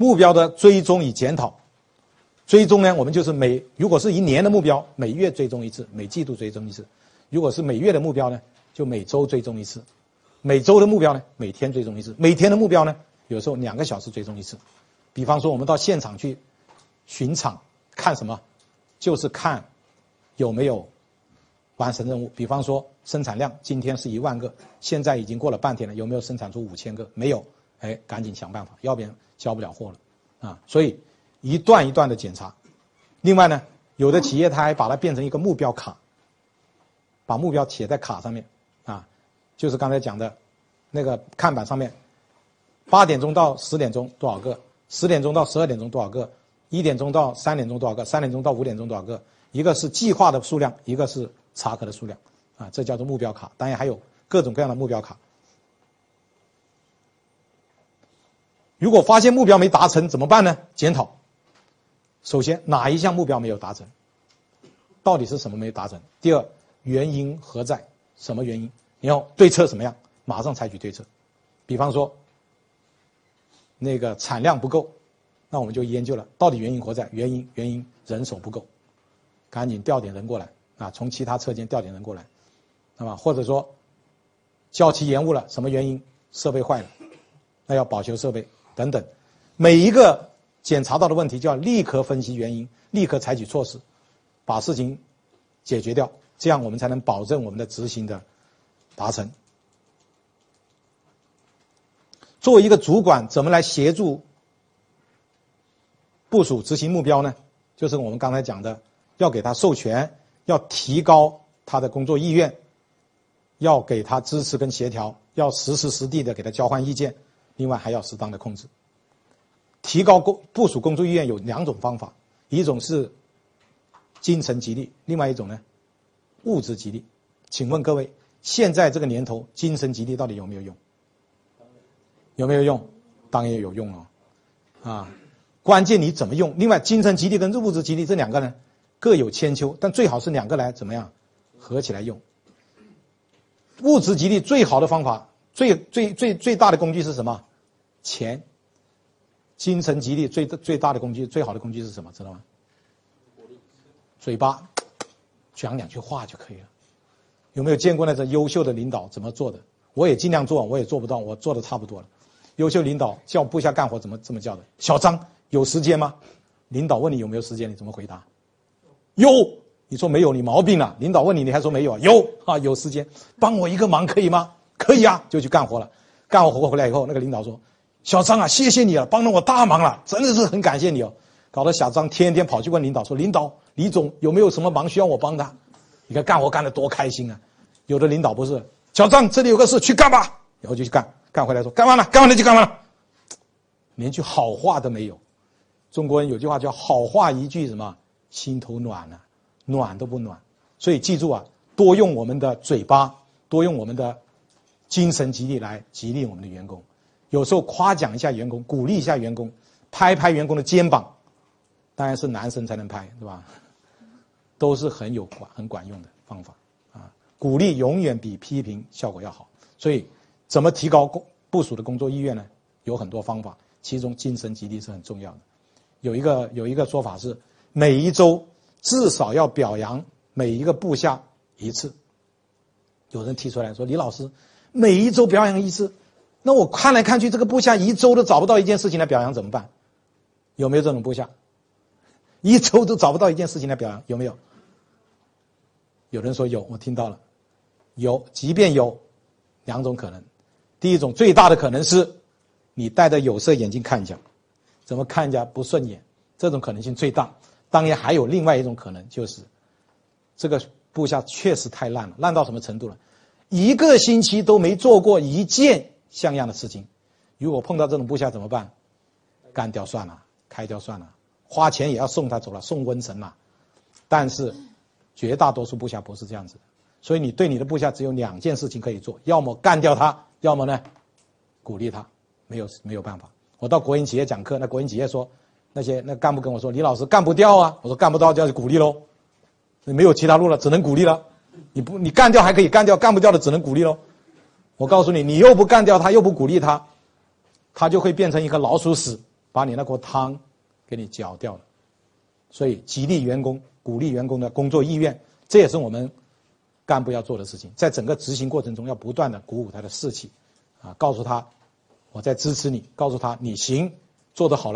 目标的追踪与检讨。追踪呢，我们就是每如果是一年的目标，每月追踪一次，每季度追踪一次；如果是每月的目标呢，就每周追踪一次；每周的目标呢，每天追踪一次；每天的目标呢，有时候两个小时追踪一次。比方说，我们到现场去巡场看什么，就是看有没有完成任务。比方说，生产量今天是一万个，现在已经过了半天了，有没有生产出五千个？没有，哎，赶紧想办法，要不然交不了货了啊！所以。一段一段的检查，另外呢，有的企业他还把它变成一个目标卡，把目标写在卡上面，啊，就是刚才讲的，那个看板上面，八点钟到十点钟多少个，十点钟到十二点钟多少个，一点钟到三点钟多少个，三点钟到五点钟多少个，一个是计划的数量，一个是查核的数量，啊，这叫做目标卡。当然还有各种各样的目标卡。如果发现目标没达成怎么办呢？检讨。首先，哪一项目标没有达成？到底是什么没有达成？第二，原因何在？什么原因？然后对策什么样？马上采取对策。比方说，那个产量不够，那我们就研究了，到底原因何在？原因原因人手不够，赶紧调点人过来啊！从其他车间调点人过来，那么或者说，交期延误了，什么原因？设备坏了，那要保修设备等等，每一个。检查到的问题就要立刻分析原因，立刻采取措施，把事情解决掉，这样我们才能保证我们的执行的达成。作为一个主管，怎么来协助部署执行目标呢？就是我们刚才讲的，要给他授权，要提高他的工作意愿，要给他支持跟协调，要实时实地的给他交换意见，另外还要适当的控制。提高工部署工作意愿有两种方法，一种是精神激励，另外一种呢物质激励。请问各位，现在这个年头，精神激励到底有没有用？有没有用？当然有用了，啊，关键你怎么用？另外，精神激励跟物质激励这两个呢各有千秋，但最好是两个来怎么样合起来用？物质激励最好的方法，最最最最大的工具是什么？钱。精神激励最最大的工具，最好的工具是什么？知道吗？嘴巴讲两句话就可以了。有没有见过那种优秀的领导怎么做的？我也尽量做，我也做不到，我做的差不多了。优秀领导叫部下干活怎么这么叫的？小张有时间吗？领导问你有没有时间，你怎么回答？有。你说没有，你毛病了。领导问你，你还说没有？有啊，有时间，帮我一个忙可以吗？可以啊，就去干活了。干完活回来以后，那个领导说。小张啊，谢谢你啊，帮了我大忙了，真的是很感谢你哦。搞得小张天天跑去问领导说：“领导，李总有没有什么忙需要我帮他？”你看干活干得多开心啊！有的领导不是，小张这里有个事去干吧，然后就去干，干回来说干完了，干完了就干完了，连句好话都没有。中国人有句话叫“好话一句，什么心头暖了，暖都不暖。”所以记住啊，多用我们的嘴巴，多用我们的精神激励来激励我们的员工。有时候夸奖一下员工，鼓励一下员工，拍拍员工的肩膀，当然是男生才能拍，对吧？都是很有管很管用的方法啊！鼓励永远比批评效果要好。所以，怎么提高工部署的工作意愿呢？有很多方法，其中精神激励是很重要的。有一个有一个说法是，每一周至少要表扬每一个部下一次。有人提出来说：“李老师，每一周表扬一次。”那我看来看去，这个部下一周都找不到一件事情来表扬，怎么办？有没有这种部下？一周都找不到一件事情来表扬，有没有？有人说有，我听到了，有。即便有，两种可能。第一种最大的可能是，你戴着有色眼镜看人家，怎么看人家不顺眼，这种可能性最大。当然还有另外一种可能，就是这个部下确实太烂了，烂到什么程度了？一个星期都没做过一件。像样的事情，如果碰到这种部下怎么办？干掉算了，开掉算了，花钱也要送他走了，送瘟神了。但是，绝大多数部下不是这样子的，所以你对你的部下只有两件事情可以做：要么干掉他，要么呢，鼓励他。没有没有办法。我到国营企业讲课，那国营企业说，那些那干部跟我说：“李老师干不掉啊。”我说：“干不掉就要去鼓励喽，没有其他路了，只能鼓励了。你不你干掉还可以干掉，干不掉的只能鼓励喽。”我告诉你，你又不干掉他，又不鼓励他，他就会变成一个老鼠屎，把你那锅汤给你搅掉了。所以，激励员工、鼓励员工的工作意愿，这也是我们干部要做的事情。在整个执行过程中，要不断的鼓舞他的士气，啊，告诉他我在支持你，告诉他你行，做得好了。